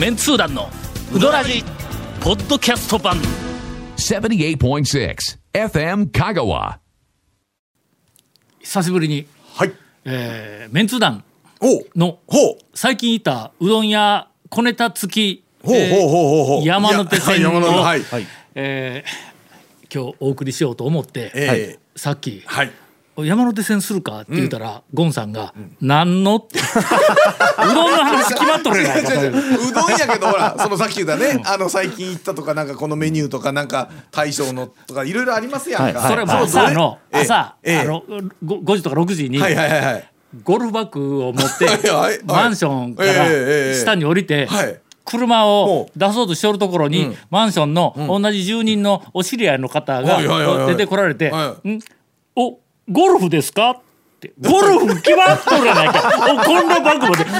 メンツー団のウドラジポッドキャスト版78.6 FM Kagawa. 久しぶりに、はい。えーメンツー団のほう。最近行ったうどん屋小ネタ付きほうほうほうほうほう。山手線をはいはい。えー今日お送りしようと思って、ええさっきはい。山手線するか？って言ったら、ゴンさんが「何の?」って。うどんの話決まっとるやないかと違う。どんやけどほら そのさっき言ったね。あの最近行ったとかなんかこのメニューとかなんか大将のとかいろいろありますやんか。それもう朝のええ。朝、ええ。あのご 5, 時とか6時にはいはいはいはい。ゴルフバッグを持って はいはい。はい。マンションから下に降りてはい。車を出そうとしておるところにマンションの同じ住人のお知り合いの方がはいはいはいはい。出てこられては「ん。おゴルフですか?」って「ゴルフ決まっとるやないか。おこんなバッグ持ってこん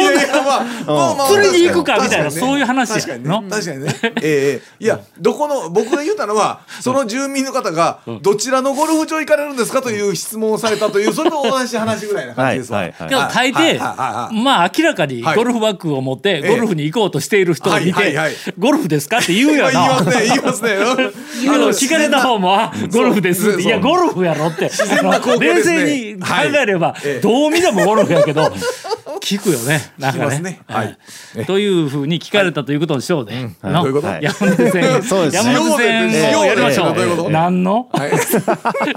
いやいやまあまあまあ釣りに行くかみたいなね。そういう話や確かにね。の？確かにね。ええええ。いやどこの僕が言ったのはその住民の方がどちらのゴルフ場行かれるんですか？という質問をされたという それと同じ話ぐらいな感じですわ。はいはいけど大抵はいまあ明らかにゴルフバッグを持ってゴルフに行こうとしている人を見てはいはいはい「ゴルフですか?」って言うよ言いなます。ね言いますね。あの聞かれた方もあ「ゴルフです」って「いやゴルフやろ」って。冷静に考えればええ。どう見てもゴルフやけど 聞くよね。なんかね。ね。はい。ええというふうに聞かれたということにしようね。のどういうこと？山手線。そうですね。山手線をやりましょどういうこと？う。何の？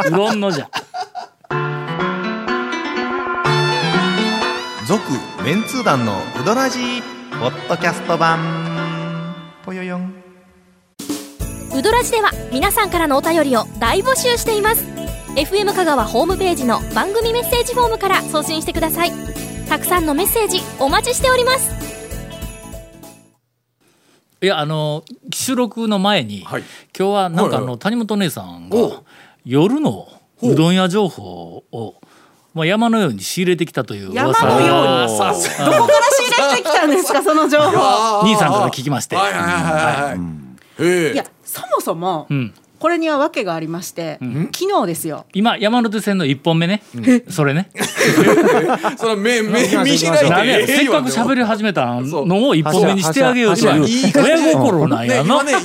うどんのじゃ。続メンツー団のウドラジーポッドキャスト版。ぽよよん。ウドラジでは皆さんからのお便りを大募集しています FM 香川ホームページの番組メッセージフォームから送信してください。たくさんのメッセージお待ちしております。いやあの収録の前に、はい。今日はなんかあはい。はの谷本姉さんおが夜のう。どん屋情報をまあ山のように仕入れてきたという噂山のように。をさすどこから仕入れてきたんですか その情報。兄さんから聞きまして。いやそもそも、うんこれには訳がありまして、昨日ですよ。今山手線の一本目ね、それね。その目目見開いせっかく喋り始めたのを一本目にしてあげようという親心なんやな。ね。た。か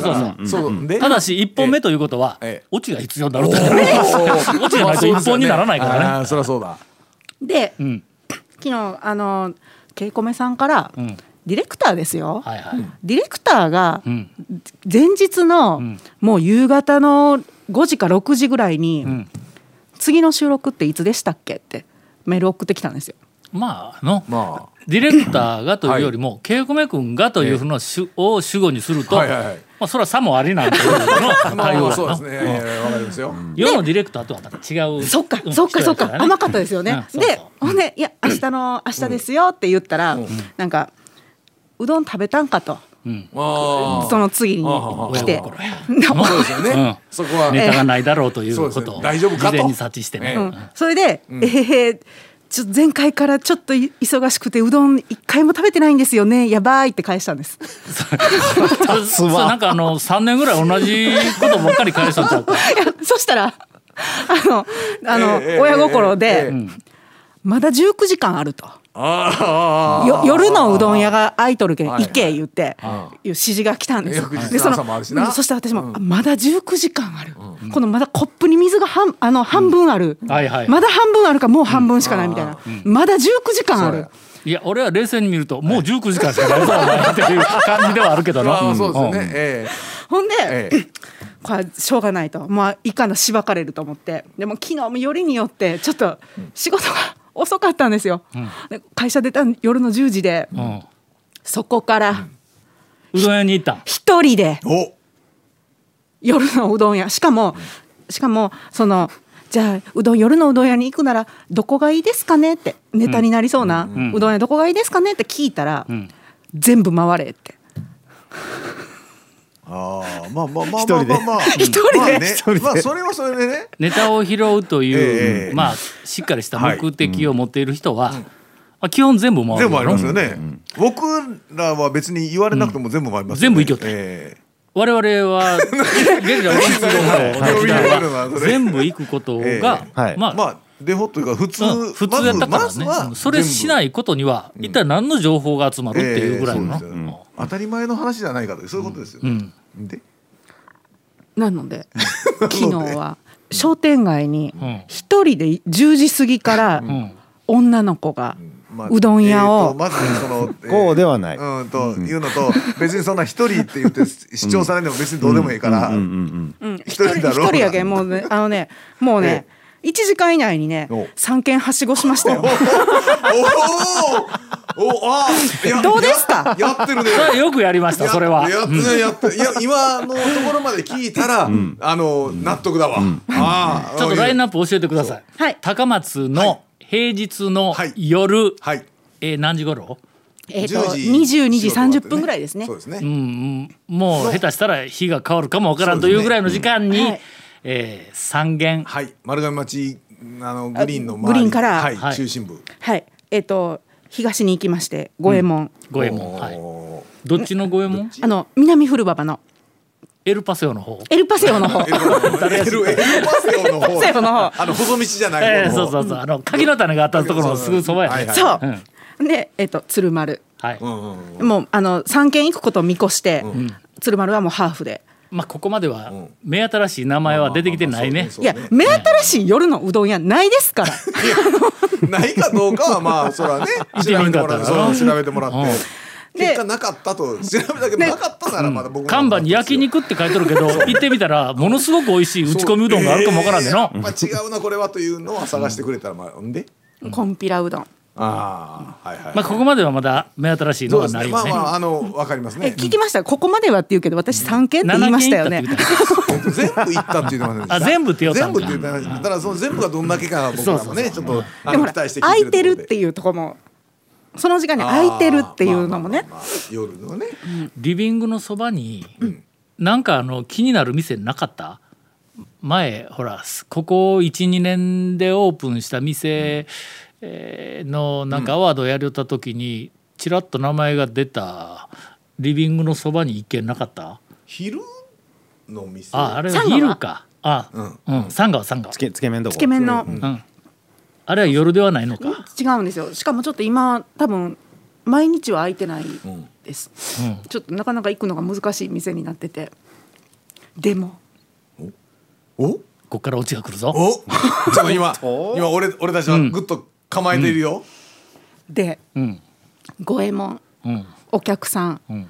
そうらそう。でただし一本目ということはええ。オチが必要になると。オチがないと一本にならないからね。そりゃそうだ。で、ん。昨日あのケイコメさんから、んディレクターですよ、はいはい。ディレクターがん。前日の、もう夕方の5時か6時ぐらいに、ん。次の収録っていつでしたっけってメール送ってきたんですよ。まあのまディレクターがというよりもケイコメ君がというふうの主を主語にするとはいはいはい。まあそれはさもありなんていうの対応だまあそうですなね。いやいやいやわかりますよ。世のディレクターとはまた違う。そっかうん。そっかそっか。甘かったですよね。でほんでいや明日の明日ですよって言ったら、なんかうどん食べたんかと、あその次に来て。親心。や そうですよね。そこは。ネタがないだろうということをね大丈夫かと。事前に察知してね、ええ。うん。それで、えーちょっと前回からちょっとい忙しくてうどん一回も食べてないんですよね。やばいって返したんです。なんかあの3年ぐらい同じことばっかり返したんちゃうか。いやそしたらあのあの、ええ親心えで、えまだ19時間あると。あよ夜のうどん屋が空いとるけんはい行け言っていう指示が来たんです。でそのそして私も、あまだ19時間ある、このまだコップに水が半あの半分ある、はいはいまだ半分あるかもう半分しかないみたいな、まだ19時間ある。いや俺は冷静に見るともう19時間しかないっていう感じではあるけどな。そうですね。えほんで、ええ。これはしょうがないと。まあいかんのしばかれると思って。でも昨日もよりによってちょっと仕事が遅かったんですよ、で会社出た夜の10時でうん。そこからうどん屋に行った？ん一人でお。夜のうどん屋。しかもしかもそのじゃあうどん夜のうどん屋に行くならどこがいいですかねってネタになりそうな、うどん屋どこがいいですかねって聞いたら、ん。全部回れってああまあまあまあ一人で。まあまあまあ 一人で。まあね。一人で。まあそれはそれでね。ネタを拾うという、ええまあしっかりした目的を持っている人は、まあ、基本全部回る。全部ありますよね。ね僕らは別に言われなくても全部回りますよね。全部行きよった。え我々は 現在の呼びかけるのはそれ全部行くことが、え。はい。まあ、まあデフォというか普通、うん普通やったからね、まそれしないことには一体何の情報が集まるっていうぐらいの、ええそうですよね。当たり前の話じゃないかというそういうことですよね。うん。で？なので 昨日は商店街にうん。一人で10時過ぎからうん。女の子がまあうどん屋をえーとまずその、え ーこうではない。うんというのと別にそんな一人って言って主張されても別にどうでもいいから、うんうんうん一人だろ一人やけんもうねあのねもうね1時間以内にねお。3軒はしごしましたよ。おおおあ どうですか？ややってるね。よくやりましたそれは。やってるやってるいや今のところまで聞いたら、あの納得だわ、ああちょっとラインナナップ教えてください、はい。高松の平日のはい。夜、はい。えー何時頃？えっと10 22時仕事終わって30分ぐらいですね。そうですね、うん。もう下手したら日が変わるかもわからんというぐらいの時間に、えー三軒。はい。丸亀町あのグリーンの周り。グリーンから。はい。はい。中心部。はい。えっと東に行きまして五右衛門。五右衛門、はい、おどっちの五右衛門？あの南古馬場の。エルパセオの方。エルパセオの方。ー エルエル エルパセオの方。エルパセオの方。あの細道じゃないえー、そうそうそう。あの柿の種があったところのすぐそばやね、はいはい。そう。うん。でえっと鶴丸。はい、うんうんうん。もうあの3軒行くことを見越して、鶴丸はもうハーフで。まあここまでは目新しい名前は出てきてないね。いや目新しい夜のうどん屋ないですから。ないかどうかはまあそれはね 調べてもらって調べてもらって。うん。結果なかったと調べたけどなかったならまだ僕も看板に焼肉って書いてるけど行ってみたらものすごく美味しい打ち込みうどんがあるかもわからんでのえーやっぱ違うなこれはというのは探してくれたらまあんで？コンピラうどん。ああはいはいまあここまではまだ目新しいのそうですね。はないよね。まあまああのわかりますえね聞きました？ここまではって言うけど私3軒って言い7ましたよね。全部行ったって言ってまあ全部って言おうたんか全部って言ってました。ただその全部がどんだけかは僕らもねちょっとあでも期待して空いてるっていうところもその時間に空いてるっていうのもね。夜のね。リビングのそばに、なんかあの気になる店なかった？前ほらここ12年でオープンした店えーのなんかアワードやりよった時にちらっと名前が出たリビングのそばに一軒なかった？昼の店？ああれはサンガは？昼か。あうん。うん。三川三川つけつけ麺どこ？つけ麺の。うん。あれは夜ではないのか。違うんですよ。しかもちょっと今多分毎日は空いてないです。うん。ちょっとなかなか行くのが難しい店になってて。でも。お？こっからオチが来るぞ。お？ちょっと今今俺俺たちはぐっと構えているよ。でうん。五右衛門うん。お客さんうん。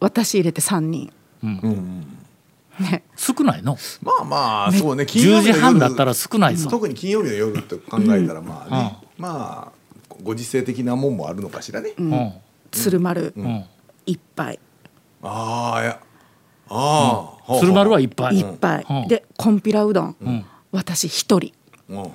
私入れて3人。ね。少ないの？まあまあそうね。金曜10時日の夜半だったら少ないぞ。特に金曜日の夜って考えたらまあね。まあご時世的なもんもあるのかしらね。うん。鶴丸うん。一杯ああいや。ああ鶴丸はいっぱい。一杯うん。でこんぴらうどん。ん。私一人。うん。うん。うん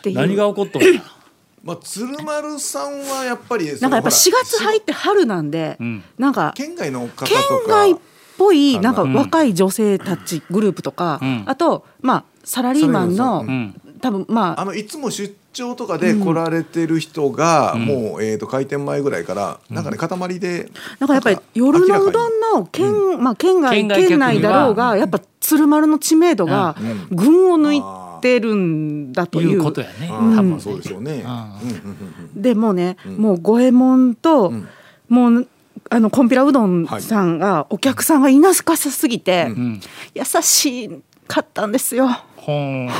っていう。何が起こっとんや。まあ鶴丸さんはやっぱりそなんかやっぱのほら4月入って春なんでん。なんか県外の方と県か外っぽいな。んか若い女性たちグループとかん。あとまあサラリーマンのん。多分まああのいつも出張とかで来られてる人が、もう、えー、と開店前ぐらいからなんかね塊でなんかやっぱり夜のうどんの県まあ県外県内だろうがやっぱ鶴丸の知名度が群を抜いてるんだといいううことやね。あ多分。ーそうでしょうね、んうん。うん。うんでもうね、もう五右衛門と、もうあのこんぴらうどんさんが、お客さんがいなかさすぎて、ん。優しかったんですよ。ほーん。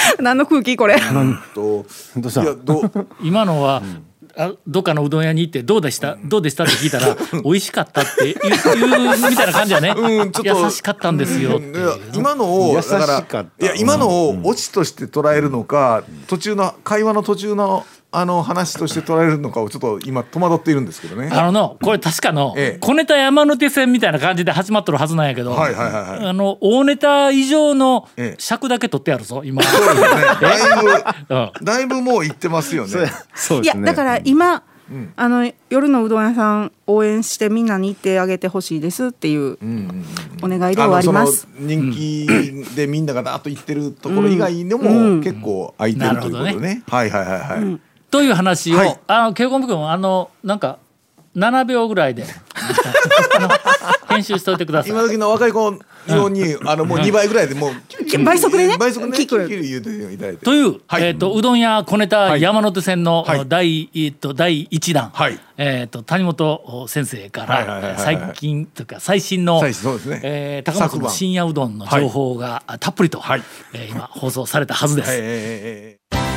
何の空気これ？とどうしたいやどう？今のは、あどっかのうどん屋に行ってどうでした、どうでした？って聞いたら 美味しかったって言うみたいな感じやね、うんちょっと。優しかったんですよ今のをだからいや今のをオチとして捉えるのか、途中の会話の途中のあの話として捉えるのかをちょっと今戸惑っているんですけどね。あののこれ確かのええ。小ネタ山手線みたいな感じで始まっとるはずなんやけど、はいはいはいはい。あの大ネタ以上のええ。尺だけ取ってやるぞ今、そうですね。だいうん。ぶだいぶもう言ってますよね。いそうですね。やだから今、あの夜のうどん屋さん応援してみんなに行ってあげてほしいですっていうお願いで終わります。あのその人気でみんながだーっと言ってるところ以外でも結構空いてるということね。はいはいはいはい。という話を、はい。あのケイコム君あのなんか7秒ぐらいで 編集しておいてください。今時の若い子ようにあのもう2倍ぐらいでもう倍速でね。倍速でね聞く。聞く言うていただいて。という、はい。えっ、とうどん屋小ネタはい。山手線のはい。第,、えっと第一弾、はい。えっ、と谷本先生から最近というか最新の最新そうですね。えー高松の深夜うどんの情報が、あたっぷりと、はい。えー今放送されたはずです。はい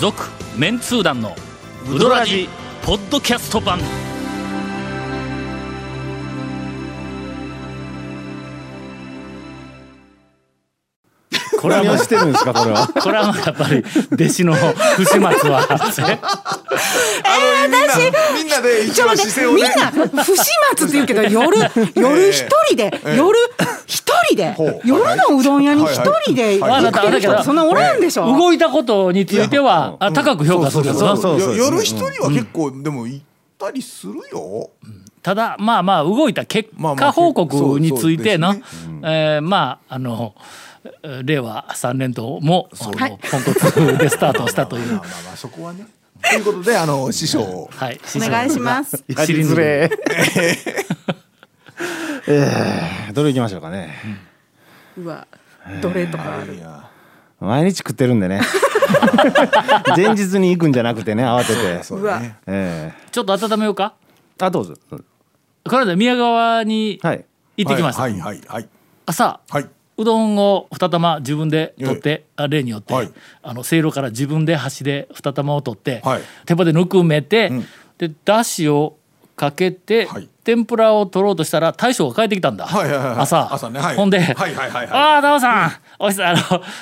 続、メンツー団のウドラジポッドキャスト版。これはもうしてるんですかこれは？これはもうやっぱり弟子の不始末はあのみんなみんなで一ちょっ応と待ってみん姿勢をね。な不始末って言うけど夜夜一人で ええ。夜一人で夜のうどん屋に一人で行ってる人そんなおらんでしょ動いたことについてはあ高く評価する夜一人は結構でも行ったりするよ。ただまあまあ動いた結果報告についてな、そうえーまああのえー令和3年度もポンコツでスタートしたという。まあまあまあそこはね。ということであの師匠を。はい。お願いします。やりづれえーどれ行きましょうかね。うわどれとかある。いや毎日食ってるんでね。前日に行くんじゃなくてね慌てて。そうだね。えちょっと温めようか。ーあどうぞ。この間宮川にはい。行ってきました、はいはいはい朝はい。うどんを2玉自分で取って、あ例によって、はい。あのせいろから自分で箸で2玉を取って、はい。手羽でぬくめて、ん。でだしをかけて、はい天ぷらを取ろうとしたら大将が帰ってきたんだ、はいはいはい朝。朝ね。はい。ほんで「はいはいはいはい。ああタオさん。おいしあの、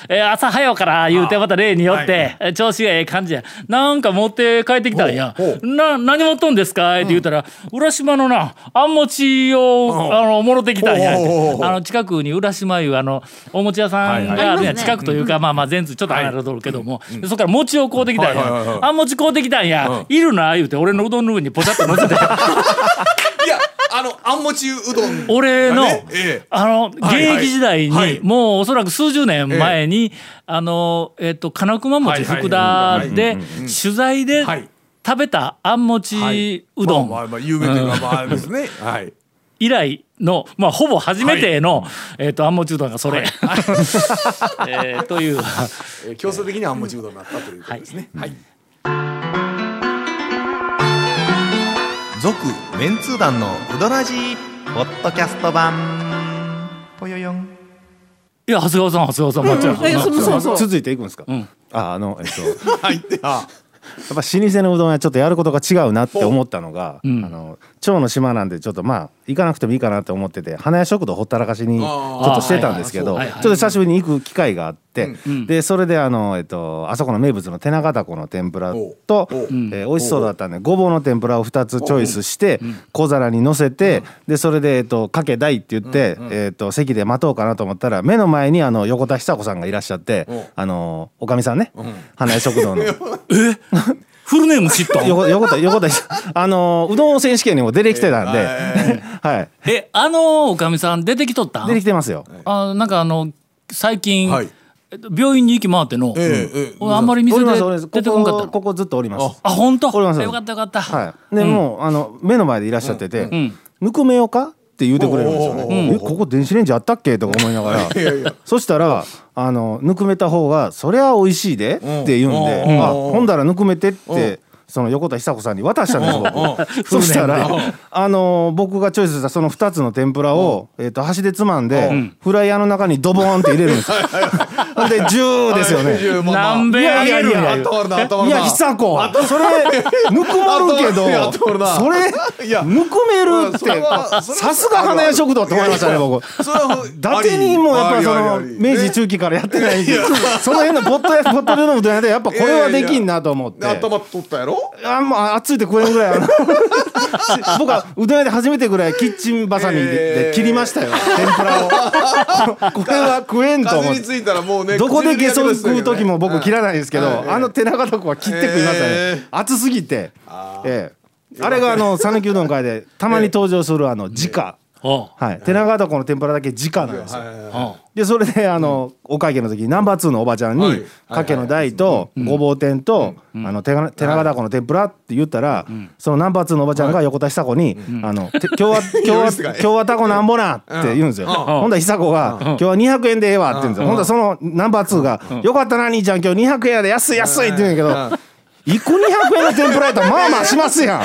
えー朝早うから」言うてまた例によって、え調子がええ感じや。なんか持って帰ってきたんや。ほう。ほ「な何持っとんですか?」って言うたら、浦島のなあんもちを、あのもろてきたんや。あの近くに浦島いうあのお餅屋さんがあるんや、はいはい近くというか、まあまあ全通ちょっと離れとるけども、でそこから餅を買うてきたんや、はいはいはいはいあん餅買うてきたんや、いるな言うて俺のうどんの上にポチャッと乗せてあのあんもちうどん。俺の、あの現はいはい。役時代に、はい。もうおそらく数十年前に、あのえっ、と金熊餅福田で取材ではい。食べたあん餅うどん。まあまあまあ有名というかまああれですね。はい。以来の、まあ、ほぼ初めての、えっ、とあん餅うどんがそれ、えーという。えー強制的にあんもちうどんになったということですね。はい続メンツー団のウドラジーポッドキャスト版。ぽよよん。いや長谷川さん長谷川さん待っちゃう、えそうそうそう。続いていくんですか、ん。ああのえっと。はい。で あやっぱ老舗のうどんはちょっとやることが違うなって思ったのが、ん。あの蝶の島なんでちょっとまあ行かなくてもいいかなって思ってて花屋食堂ほったらかしにちょっとしてたんですけどちょっと久しぶりに行く機会があって、んでそれであの、えっと、あそこの名物の手長タコの天ぷらと、えー美味しそうだったんでごぼうの天ぷらを2つチョイスして小皿に乗せてでそれで、えっと、かけ大って言って、えっと、席で待とうかなと思ったら目の前にあの横田久子さんがいらっしゃってあのおかみさんね花屋食堂の。フルネーム知っとん？横横田横田あのうどん選手権にも出てきてたんで、はいえあのおかみさん出てきとったん？出てきてますよ。あなんかあの最近、はい。えっと病院に行き回っての、えええあんまり店で出てこんかったの。ここここずっとおります。あ本当？おります。よかったよかった、はい。で、もうあの目の前でいらっしゃってて、ん。ぬくめようか？って言うてくれるんですよおう。えここ電子レンジあったっけ？とか思いながら。いやいやそしたらあのぬくめた方がそりゃ美味しいでって言うんで、うん。あうん。ほんだらぬくめてって。その横田久子さんに渡したんです僕。そしたらあの僕がチョイスしたその2つの天ぷらを、えー、と箸でつまんで、フライヤーの中にドボーンって入れるんですよ。ほんでジューですよね。何べあげるんやいやいやいやあとあるいなや久子。それぬくまるけどそれぬくめるってさすが花屋食堂って思いましたね僕。伊達にもやっぱりその明治中期からやってないんでその辺のポットやポットでのうどん屋でやっぱこれはできんなと思って。頭取ったやろ？あんま熱いで食えんぐらい僕はうどん屋で初めてぐらいキッチンバサミでで切りましたよ。天ぷらを。これは食えんと思ついたらもうねどこでゲソ食う時も僕嫌切らないですけど、あの手長とこは切って食いましたね、え熱すぎて。ええ。あれがあの讃岐うどん会でたまに登場するあの直はい、手長ダコの天ぷらだけ直なんですよ。でそれであの、お会計の時にナンバー2のおばちゃんに、はい。かけの大とごぼう天と、あの手が手長ダコの天ぷらって言ったら、そのナンバー2のおばちゃんが横田久子に「あのて今日は 今日は今日はタコなんぼな」って言うんですよ。ほんだら久子が「今日は200円でええわ」って言うんですよ。ほんだらそのナンバー2が「よかったな兄ちゃん今日200円やで安い安い」って言うんやけど。一個200円の天ぷらやったら まあまあしますやん。ま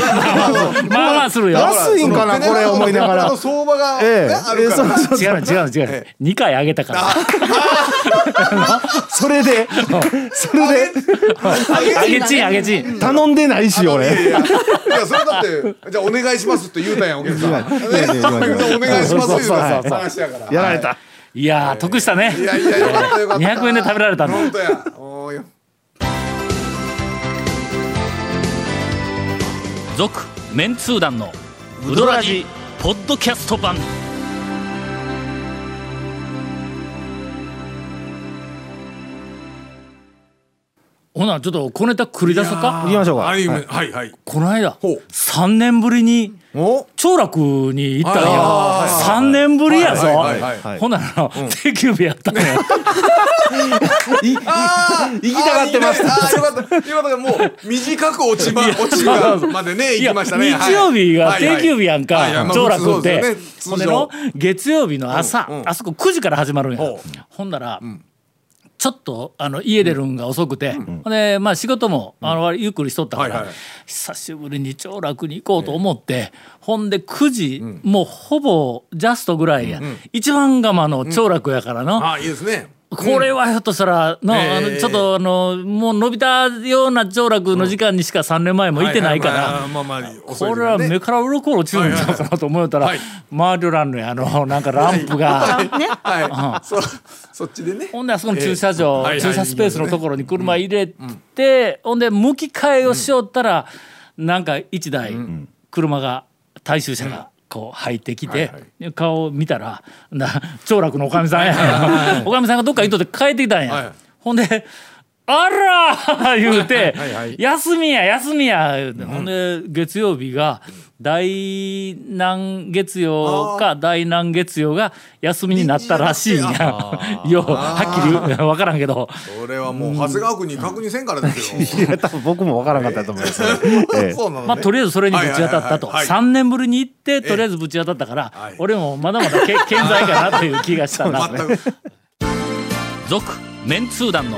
あまあするよ。安いんかなこれ思いながら。の。相場が、ええ。ねあるから、ええそうそう違うの違うの違う。の2回あげたから。それでそれであげちんあげち。ん頼んでないし俺。いやいやいやそれだってじゃあお願いしますって言うたんやお客さん、お願いしますそうそうそう言う。た話やから。やられた。い。やー得したね。いやいやよかったよかった。200円で食べられたんだ本当や続メンツー団のウドラジポッドキャスト版。ほなちょっと小ネタ繰り出そうか行きましょうか。はいはい。はいはい。この間ほう。3年ぶりにお？長楽に行ったんはいやはいはい。3年ぶりやぞ。はいはいはいはい。ほんなら定休日やったんやあー。行きたがってますあーよかった。よかった。もう短く落ちま落ちがまでね行きましたね。日曜日が定休日やんか長楽って。ほんでの月曜日の朝うんうん。あそこ9時から始まるんや。ほんならちょっとあの家出るんが遅くて、ほんでまあ仕事もあのゆっくりしとったから、はいはい。久しぶりに長楽に行こうと思って、ほんで9時、もうほぼジャストぐらいや、一番釜の長楽やからの、あーいいですねこれはひょっとしたらの、あのええちょっとあのもう伸びたような長楽の時間にしか3年前も行ってないから。これは目から鱗落ちるんちゃうかなと思ったら、はい。周りらんのやあのなんかランプが。ね。はい。そそっちでね。ほんであそこの駐車場、ええ。はい。はい駐車スペースのところに車入れて、ほんで向き替えをしよったら、なんか一台車が大衆車がこう入ってきて、顔を見たらな長楽のおかみさんや。おかみさんがどっか行っとって帰ってきたんや、はい。ほんで「あら!」言うて休みや休みや」言うて、ほんで月曜日が大何月曜か大何月曜が休みになったらしいんや。ようはっきり 分からんけど。それはもう長谷川君に確認せんからですよ。いや多分僕もわからなかったと思います。まあとりあえずそれにぶち当たったと。はい。はいはい3年ぶりに行ってとりあえずぶち当たったからはい。俺もまだまだけ健在かなという気がしたな続メンツー団の